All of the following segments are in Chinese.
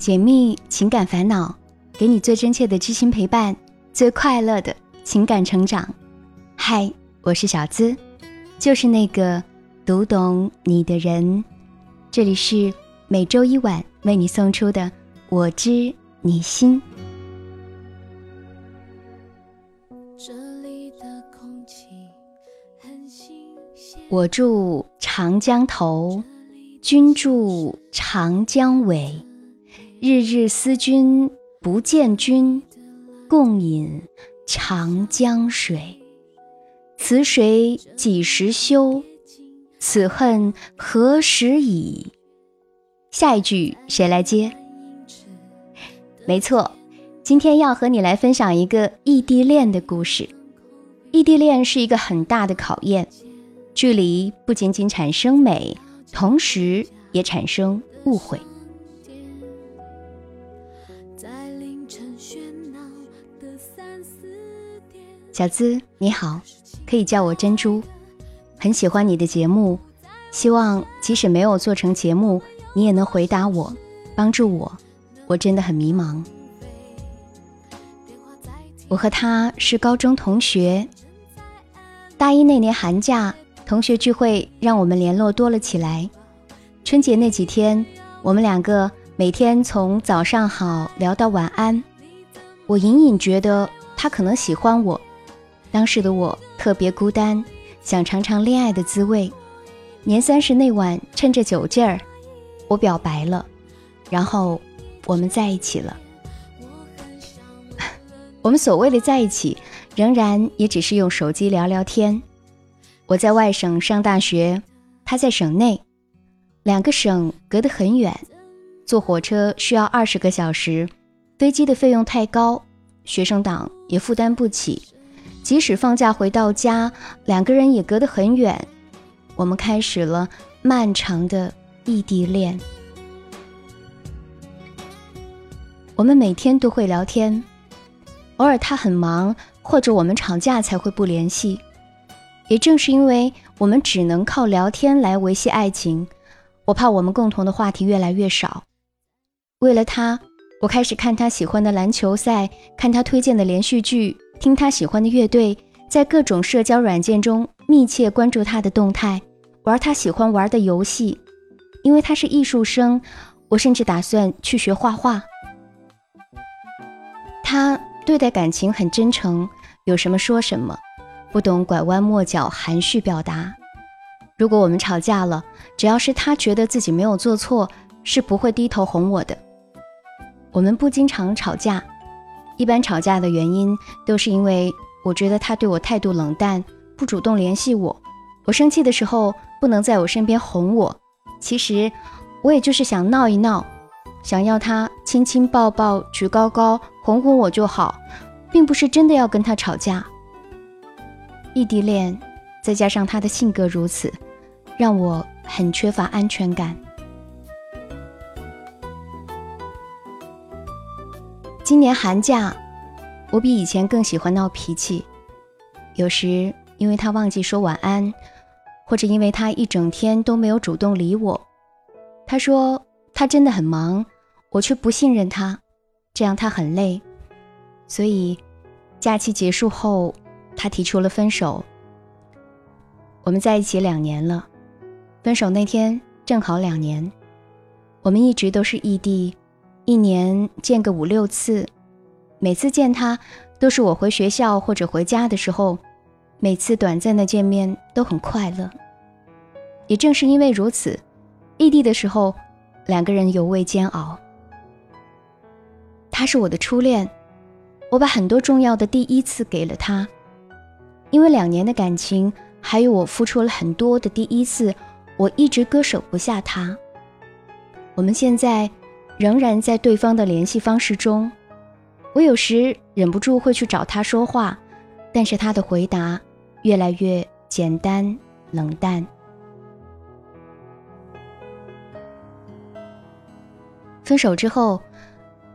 解密情感烦恼，给你最真切的知心陪伴，最快乐的情感成长。嗨，我是小资，就是那个读懂你的人。这里是每周一晚为你送出的《我知你心》。我住长江头，君住长江尾。日日思君不见君，共饮长江水。此水几时休？此恨何时已？下一句谁来接？没错，今天要和你来分享一个异地恋的故事。异地恋是一个很大的考验，距离不仅仅产生美，同时也产生误会。小资你好，可以叫我珍珠，很喜欢你的节目，希望即使没有做成节目，你也能回答我，帮助我，我真的很迷茫。我和他是高中同学，大一那年寒假同学聚会让我们联络多了起来，春节那几天，我们两个每天从早上好聊到晚安，我隐隐觉得他可能喜欢我。当时的我特别孤单，想尝尝恋爱的滋味。年三十那晚，趁着酒劲儿，我表白了，然后我们在一起了。我们所谓的在一起，仍然也只是用手机聊聊天。我在外省上大学，他在省内，两个省隔得很远，坐火车需要二十个小时，飞机的费用太高，学生党也负担不起。即使放假回到家，两个人也隔得很远。我们开始了漫长的异地恋。我们每天都会聊天，偶尔他很忙，或者我们吵架才会不联系。也正是因为我们只能靠聊天来维系爱情，我怕我们共同的话题越来越少。为了他，我开始看他喜欢的篮球赛，看他推荐的连续剧。听他喜欢的乐队，在各种社交软件中密切关注他的动态，玩他喜欢玩的游戏。因为他是艺术生，我甚至打算去学画画。他对待感情很真诚，有什么说什么，不懂拐弯抹角、含蓄表达。如果我们吵架了，只要是他觉得自己没有做错，是不会低头哄我的。我们不经常吵架。一般吵架的原因都是因为我觉得他对我态度冷淡，不主动联系我。我生气的时候不能在我身边哄我。其实我也就是想闹一闹，想要他亲亲抱抱举高高哄哄我就好，并不是真的要跟他吵架。异地恋，再加上他的性格如此，让我很缺乏安全感。今年寒假，我比以前更喜欢闹脾气。有时因为他忘记说晚安，或者因为他一整天都没有主动理我。他说他真的很忙，我却不信任他，这样他很累。所以假期结束后，他提出了分手。我们在一起两年了，分手那天正好两年。我们一直都是异地。一年见个五六次，每次见他都是我回学校或者回家的时候，每次短暂的见面都很快乐。也正是因为如此，异地的时候，两个人尤为煎熬。他是我的初恋，我把很多重要的第一次给了他，因为两年的感情，还有我付出了很多的第一次，我一直割舍不下他。我们现在。仍然在对方的联系方式中，我有时忍不住会去找他说话，但是他的回答越来越简单冷淡。分手之后，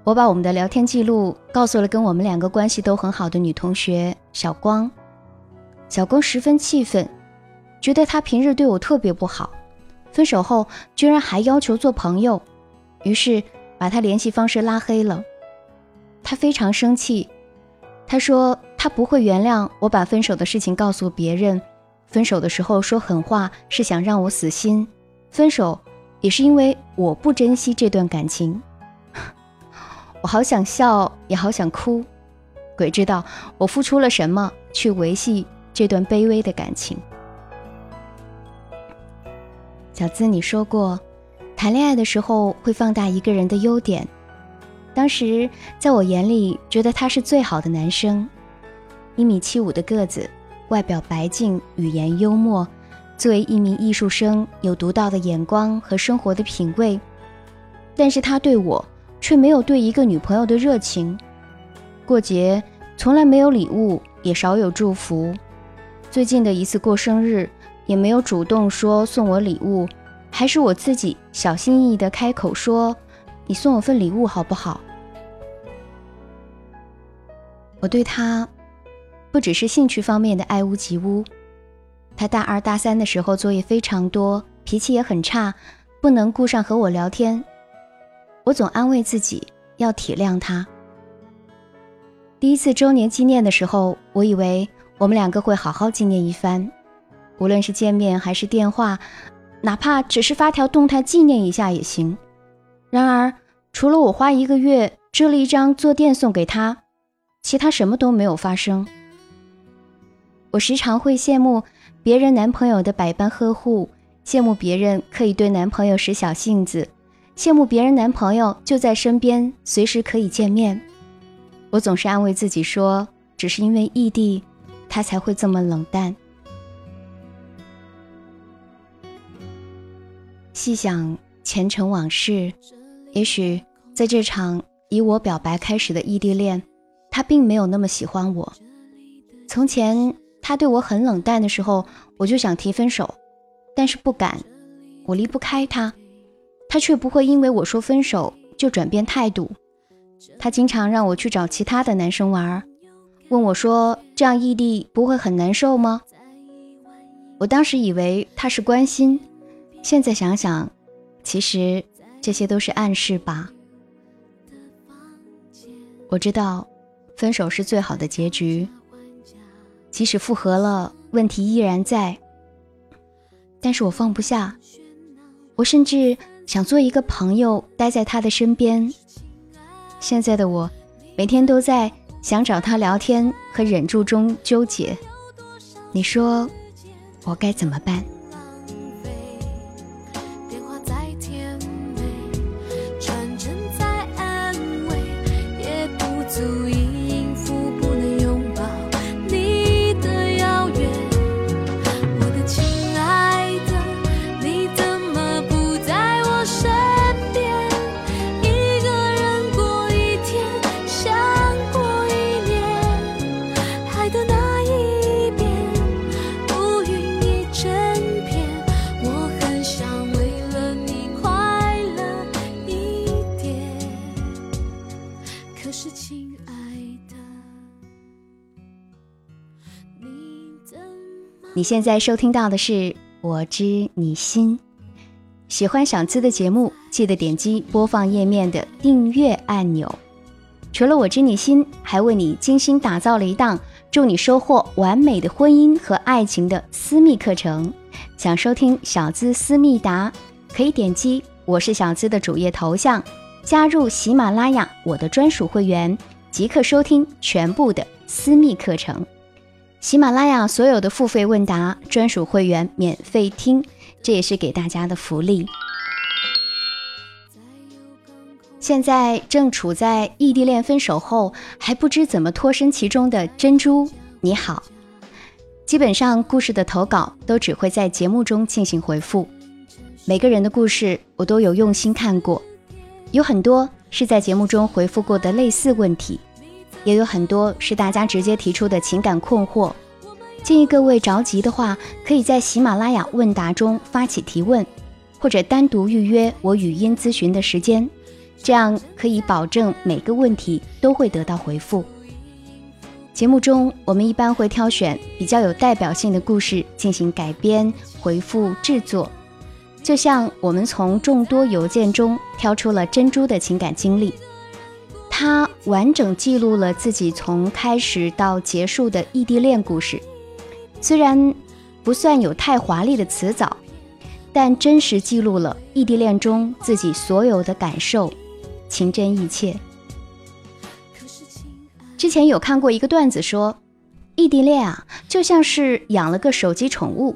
我把我们的聊天记录告诉了跟我们两个关系都很好的女同学小光，小光十分气愤，觉得他平日对我特别不好，分手后居然还要求做朋友。于是，把他联系方式拉黑了。他非常生气，他说他不会原谅我把分手的事情告诉别人，分手的时候说狠话是想让我死心，分手也是因为我不珍惜这段感情。我好想笑，也好想哭，鬼知道我付出了什么去维系这段卑微的感情。小资，你说过，谈恋爱的时候会放大一个人的优点。当时在我眼里，觉得他是最好的男生，一米七五的个子，外表白净，语言幽默。作为一名艺术生，有独到的眼光和生活的品味。但是他对我却没有对一个女朋友的热情。过节从来没有礼物，也少有祝福。最近的一次过生日。也没有主动说送我礼物，还是我自己小心翼翼的开口说：“你送我份礼物好不好？”我对他不只是兴趣方面的爱屋及乌，他大二大三的时候作业非常多，脾气也很差，不能顾上和我聊天。我总安慰自己要体谅他。第一次周年纪念的时候，我以为我们两个会好好纪念一番。无论是见面还是电话，哪怕只是发条动态纪念一下也行。然而，除了我花一个月织了一张坐垫送给他，其他什么都没有发生。我时常会羡慕别人男朋友的百般呵护，羡慕别人可以对男朋友使小性子，羡慕别人男朋友就在身边，随时可以见面。我总是安慰自己说，只是因为异地，他才会这么冷淡。细想前尘往事，也许在这场以我表白开始的异地恋，他并没有那么喜欢我。从前他对我很冷淡的时候，我就想提分手，但是不敢，我离不开他，他却不会因为我说分手就转变态度。他经常让我去找其他的男生玩，问我说：“这样异地不会很难受吗？”我当时以为他是关心。现在想想，其实这些都是暗示吧。我知道，分手是最好的结局。即使复合了，问题依然在。但是我放不下，我甚至想做一个朋友，待在他的身边。现在的我，每天都在想找他聊天和忍住中纠结。你说，我该怎么办？现在收听到的是《我知你心》，喜欢小资的节目，记得点击播放页面的订阅按钮。除了《我知你心》，还为你精心打造了一档祝你收获完美的婚姻和爱情的私密课程。想收听小资私密达，可以点击我是小资的主页头像，加入喜马拉雅我的专属会员，即刻收听全部的私密课程。喜马拉雅所有的付费问答专属会员免费听，这也是给大家的福利。现在正处在异地恋分手后还不知怎么脱身其中的珍珠，你好。基本上故事的投稿都只会在节目中进行回复，每个人的故事我都有用心看过，有很多是在节目中回复过的类似问题。也有很多是大家直接提出的情感困惑，建议各位着急的话，可以在喜马拉雅问答中发起提问，或者单独预约我语音咨询的时间，这样可以保证每个问题都会得到回复。节目中我们一般会挑选比较有代表性的故事进行改编、回复、制作，就像我们从众多邮件中挑出了珍珠的情感经历，他完整记录了自己从开始到结束的异地恋故事。虽然不算有太华丽的词藻，但真实记录了异地恋中自己所有的感受，情真意切。之前有看过一个段子说，异地恋啊，就像是养了个手机宠物，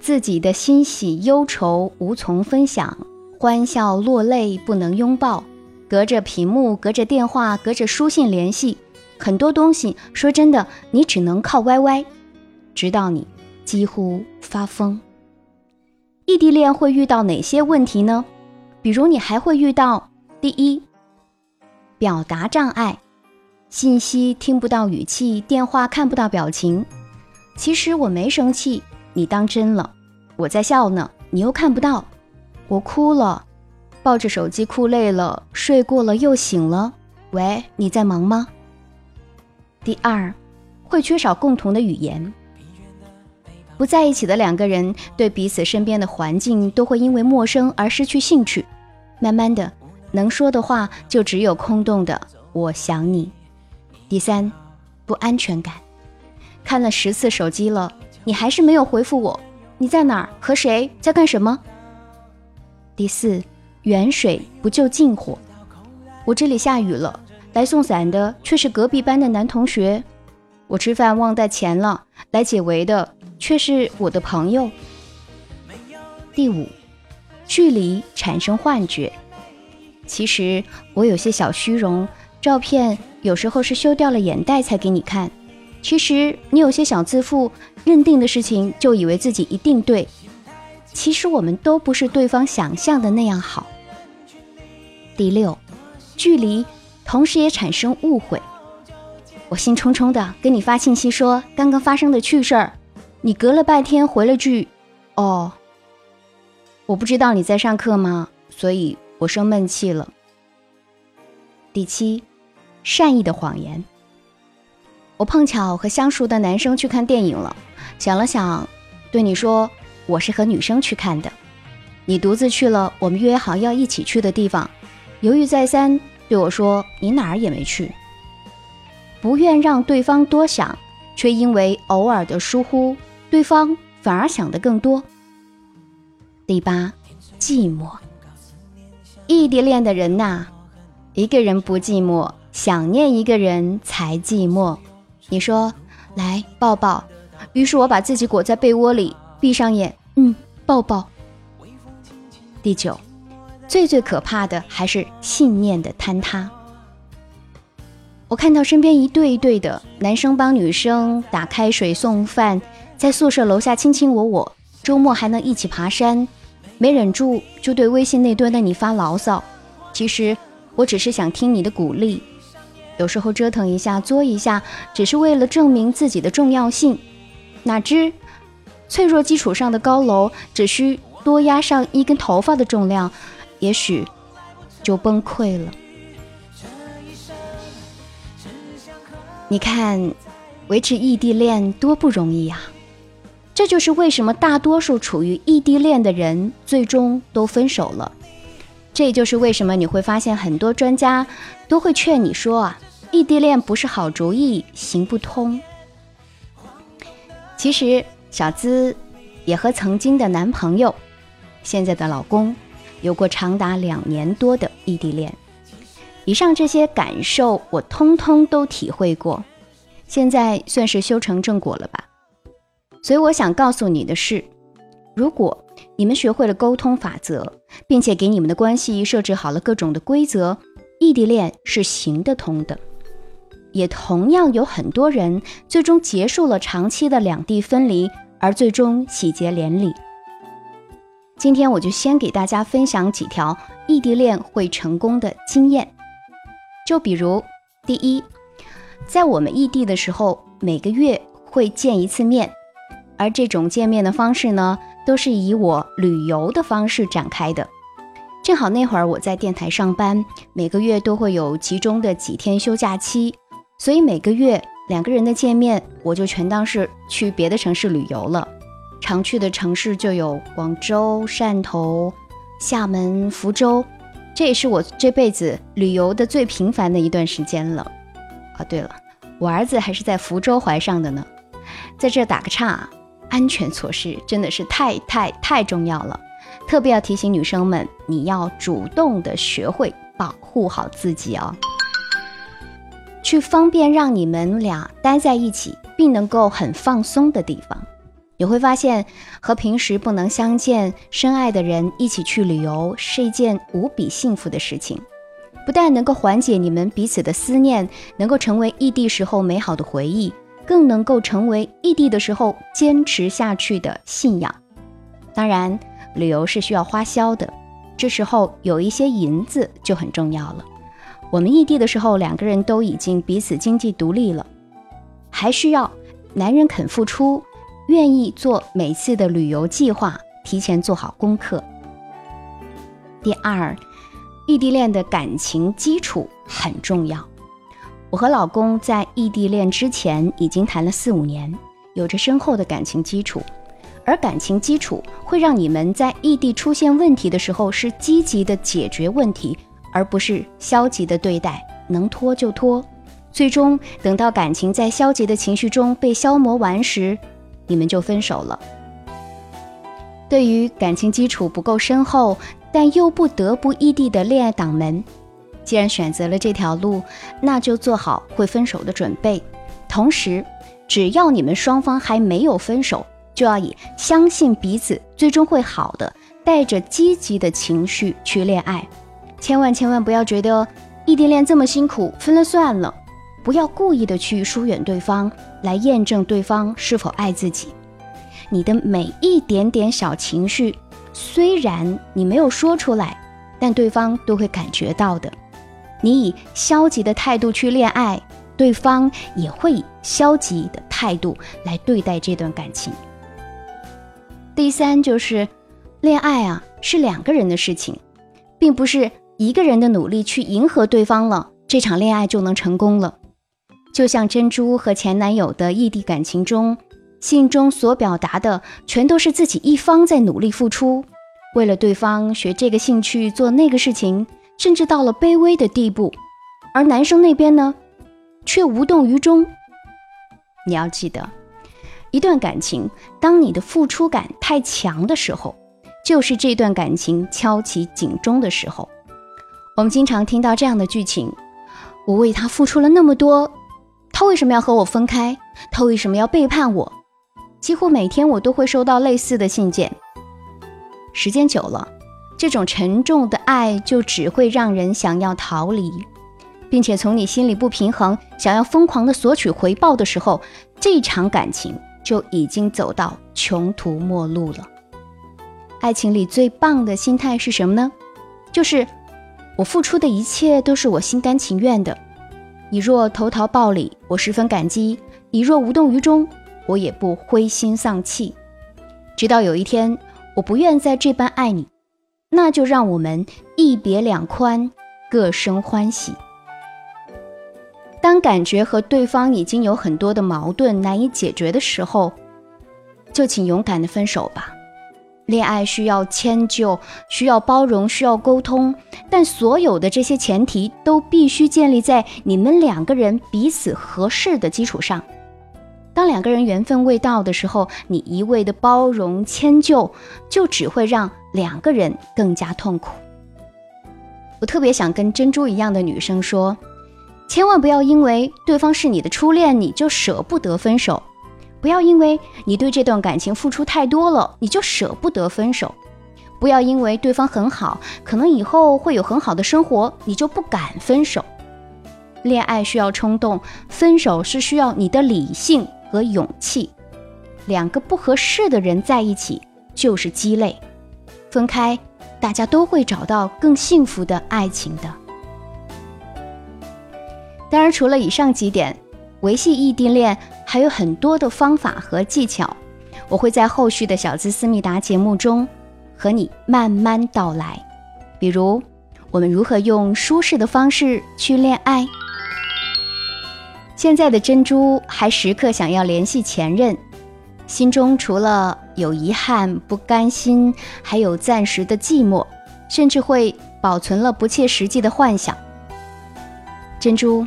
自己的欣喜忧愁无从分享，欢笑落泪不能拥抱，隔着屏幕，隔着电话，隔着书信联系，很多东西，说真的，你只能靠歪歪。直到你几乎发疯。异地恋会遇到哪些问题呢？比如你还会遇到第一，表达障碍，信息听不到语气，电话看不到表情。其实我没生气，你当真了；我在笑呢，你又看不到。我哭了，抱着手机哭累了，睡过了又醒了。喂，你在忙吗？第二，会缺少共同的语言。不在一起的两个人，对彼此身边的环境都会因为陌生而失去兴趣。慢慢的，能说的话就只有空洞的“我想你”。第三，不安全感。看了十次手机了，你还是没有回复我，你在哪儿？和谁？在干什么？第四，远水不救近火。我这里下雨了，来送伞的却是隔壁班的男同学。我吃饭忘带钱了，来解围的。却是我的朋友。第五，距离产生幻觉。其实我有些小虚荣，照片有时候是修掉了眼袋才给你看。其实你有些小自负，认定的事情就以为自己一定对。其实我们都不是对方想象的那样好。第六，距离同时也产生误会。我兴冲冲的跟你发信息说刚刚发生的趣事儿。你隔了半天回了句：“哦，我不知道你在上课吗？所以我生闷气了。”第七，善意的谎言。我碰巧和相熟的男生去看电影了，想了想，对你说我是和女生去看的。你独自去了我们约好要一起去的地方，犹豫再三，对我说你哪儿也没去。不愿让对方多想，却因为偶尔的疏忽。对方反而想的更多。第八，寂寞。异地恋的人呐，一个人不寂寞，想念一个人才寂寞。你说，来抱抱。于是我把自己裹在被窝里，闭上眼，嗯，抱抱。第九，最最可怕的还是信念的坍塌。我看到身边一对一对的男生帮女生打开水送饭。在宿舍楼下卿卿我我，周末还能一起爬山，没忍住就对微信那端的你发牢骚。其实我只是想听你的鼓励，有时候折腾一下作一下，只是为了证明自己的重要性。哪知脆弱基础上的高楼，只需多压上一根头发的重量，也许就崩溃了。你看，维持异地恋多不容易啊！这就是为什么大多数处于异地恋的人最终都分手了。这也就是为什么你会发现很多专家都会劝你说啊，异地恋不是好主意，行不通。其实小资也和曾经的男朋友、现在的老公有过长达两年多的异地恋。以上这些感受我通通都体会过，现在算是修成正果了吧。所以我想告诉你的是，如果你们学会了沟通法则，并且给你们的关系设置好了各种的规则，异地恋是行得通的。也同样有很多人最终结束了长期的两地分离，而最终喜结连理。今天我就先给大家分享几条异地恋会成功的经验。就比如，第一，在我们异地的时候，每个月会见一次面。而这种见面的方式呢，都是以我旅游的方式展开的。正好那会儿我在电台上班，每个月都会有集中的几天休假期，所以每个月两个人的见面，我就全当是去别的城市旅游了。常去的城市就有广州、汕头、厦门、福州，这也是我这辈子旅游的最频繁的一段时间了。啊，对了，我儿子还是在福州怀上的呢。在这打个岔，安全措施真的是太太太重要了，特别要提醒女生们，你要主动的学会保护好自己哦，去方便让你们俩待在一起，并能够很放松的地方。你会发现，和平时不能相见、深爱的人一起去旅游是一件无比幸福的事情。不但能够缓解你们彼此的思念，能够成为异地时候美好的回忆，更能够成为异地的时候坚持下去的信仰。当然，旅游是需要花销的，这时候有一些银子就很重要了。我们异地的时候，两个人都已经彼此经济独立了，还需要男人肯付出。愿意做每次的旅游计划，提前做好功课。第二，异地恋的感情基础很重要。我和老公在异地恋之前已经谈了四五年，有着深厚的感情基础。而感情基础会让你们在异地出现问题的时候是积极的解决问题，而不是消极的对待，能拖就拖。最终等到感情在消极的情绪中被消磨完时，你们就分手了。对于感情基础不够深厚，但又不得不异地的恋爱党们，既然选择了这条路，那就做好会分手的准备。同时，只要你们双方还没有分手，就要以相信彼此最终会好的，带着积极的情绪去恋爱。千万千万不要觉得异地恋这么辛苦，分了算了。不要故意的去疏远对方，来验证对方是否爱自己。你的每一点点小情绪，虽然你没有说出来，但对方都会感觉到的。你以消极的态度去恋爱，对方也会以消极的态度来对待这段感情。第三就是，恋爱啊是两个人的事情，并不是一个人的努力去迎合对方了，这场恋爱就能成功了。就像珍珠和前男友的异地感情中，信中所表达的全都是自己一方在努力付出，为了对方学这个兴趣做那个事情，甚至到了卑微的地步，而男生那边呢，却无动于衷。你要记得，一段感情，当你的付出感太强的时候，就是这段感情敲起警钟的时候。我们经常听到这样的剧情：我为他付出了那么多。他为什么要和我分开？他为什么要背叛我？几乎每天我都会收到类似的信件。时间久了，这种沉重的爱就只会让人想要逃离，并且从你心里不平衡，想要疯狂的索取回报的时候，这场感情就已经走到穷途末路了。爱情里最棒的心态是什么呢？就是我付出的一切都是我心甘情愿的。你若投桃报李，我十分感激；你若无动于衷，我也不灰心丧气。直到有一天，我不愿再这般爱你，那就让我们一别两宽，各生欢喜。当感觉和对方已经有很多的矛盾难以解决的时候，就请勇敢的分手吧。恋爱需要迁就，需要包容，需要沟通，但所有的这些前提都必须建立在你们两个人彼此合适的基础上。当两个人缘分未到的时候，你一味的包容迁就，就只会让两个人更加痛苦。我特别想跟珍珠一样的女生说，千万不要因为对方是你的初恋，你就舍不得分手。不要因为你对这段感情付出太多了，你就舍不得分手；不要因为对方很好，可能以后会有很好的生活，你就不敢分手。恋爱需要冲动，分手是需要你的理性和勇气。两个不合适的人在一起就是鸡肋，分开，大家都会找到更幸福的爱情的。当然，除了以上几点。维系异地恋还有很多的方法和技巧，我会在后续的小资思密达节目中和你慢慢道来。比如，我们如何用舒适的方式去恋爱？现在的珍珠还时刻想要联系前任，心中除了有遗憾、不甘心，还有暂时的寂寞，甚至会保存了不切实际的幻想。珍珠，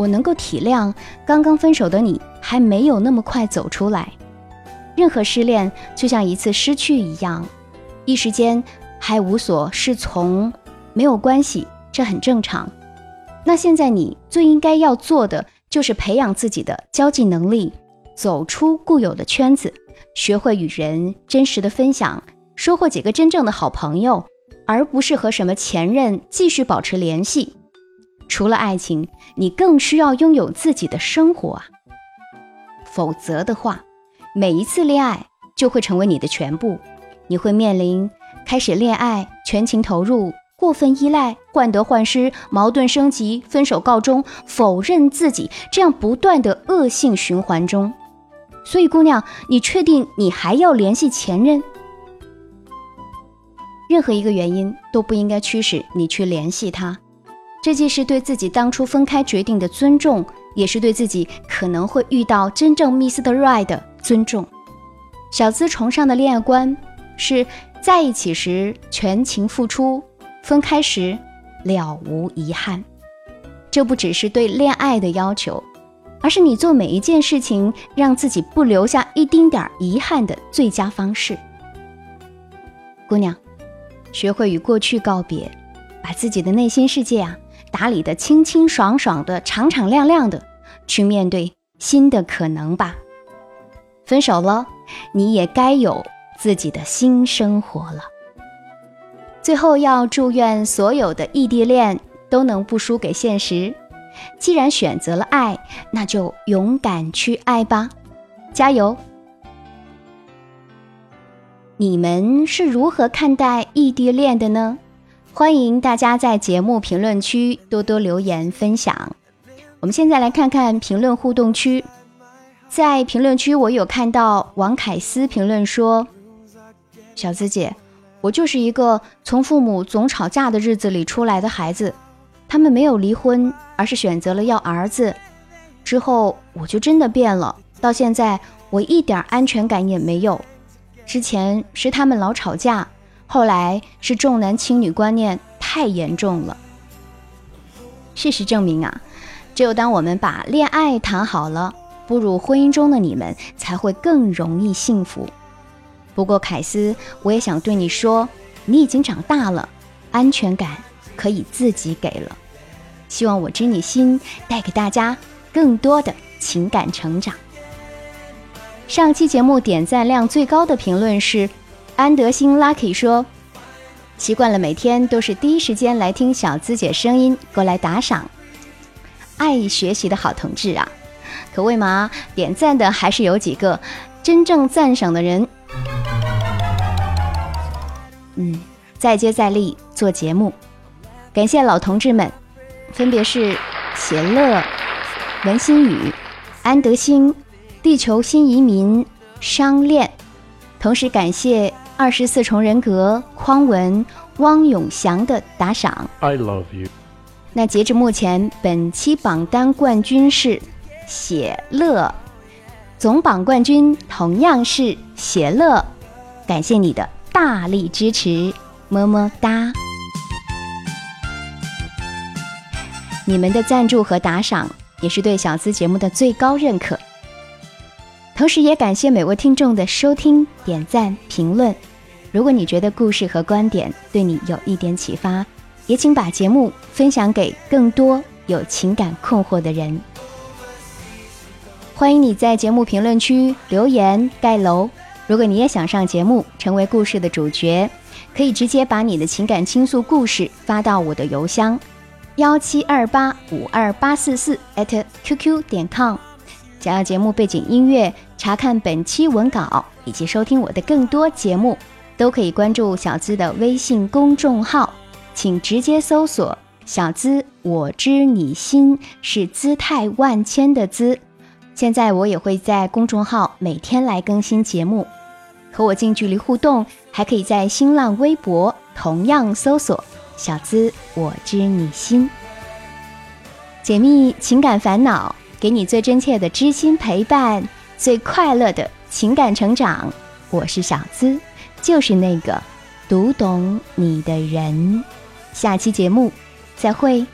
我能够体谅刚刚分手的你还没有那么快走出来。任何失恋就像一次失去一样，一时间还无所适从，没有关系，这很正常。那现在你最应该要做的就是培养自己的交际能力，走出固有的圈子，学会与人真实的分享，收获几个真正的好朋友，而不是和什么前任继续保持联系。除了爱情，你更需要拥有自己的生活啊！否则的话，每一次恋爱就会成为你的全部，你会面临开始恋爱全情投入、过分依赖、患得患失、矛盾升级、分手告终、否认自己这样不断的恶性循环中。所以，姑娘，你确定你还要联系前任？任何一个原因都不应该驱使你去联系他。这既是对自己当初分开决定的尊重，也是对自己可能会遇到真正 Miss 的 Right 的尊重。小资崇尚的恋爱观是在一起时全情付出，分开时了无遗憾。这不只是对恋爱的要求，而是你做每一件事情让自己不留下一丁点儿遗憾的最佳方式。姑娘，学会与过去告别，把自己的内心世界啊。打理的清清爽爽的，敞敞亮亮的，去面对新的可能吧。分手了，你也该有自己的新生活了。最后要祝愿所有的异地恋都能不输给现实。既然选择了爱，那就勇敢去爱吧，加油！你们是如何看待异地恋的呢？欢迎大家在节目评论区多多留言分享。我们现在来看看评论互动区，在评论区我有看到王凯思评论说：“小资姐，我就是一个从父母总吵架的日子里出来的孩子，他们没有离婚，而是选择了要儿子。之后我就真的变了，到现在我一点安全感也没有。之前是他们老吵架。”后来是重男轻女观念太严重了。事实证明啊，只有当我们把恋爱谈好了，步入婚姻中的你们才会更容易幸福。不过凯斯，我也想对你说，你已经长大了，安全感可以自己给了。希望我知你心带给大家更多的情感成长。上期节目点赞量最高的评论是。安德兴 Lucky 说：“习惯了每天都是第一时间来听小资姐声音，过来打赏，爱学习的好同志啊！可为嘛点赞的还是有几个真正赞赏的人？嗯，再接再厉做节目，感谢老同志们，分别是邪乐、文心宇、安德兴、地球新移民、商恋，同时感谢。”二十四重人格，匡文、汪永祥的打赏。I love you。那截至目前，本期榜单冠军是写乐，总榜冠军同样是写乐。感谢你的大力支持，么么哒！你们的赞助和打赏也是对小资节目的最高认可。同时，也感谢每位听众的收听、点赞、评论。如果你觉得故事和观点对你有一点启发，也请把节目分享给更多有情感困惑的人。欢迎你在节目评论区留言盖楼。如果你也想上节目，成为故事的主角，可以直接把你的情感倾诉故事发到我的邮箱幺七二八五二八四四 @QQ 点 com。想要节目背景音乐，查看本期文稿以及收听我的更多节目。都可以关注小资的微信公众号，请直接搜索“小资我知你心”，是姿态万千的资。现在我也会在公众号每天来更新节目，和我近距离互动，还可以在新浪微博同样搜索“小资我知你心”，解密情感烦恼，给你最真切的知心陪伴，最快乐的情感成长。我是小资，就是那个读懂你的人。下期节目再会。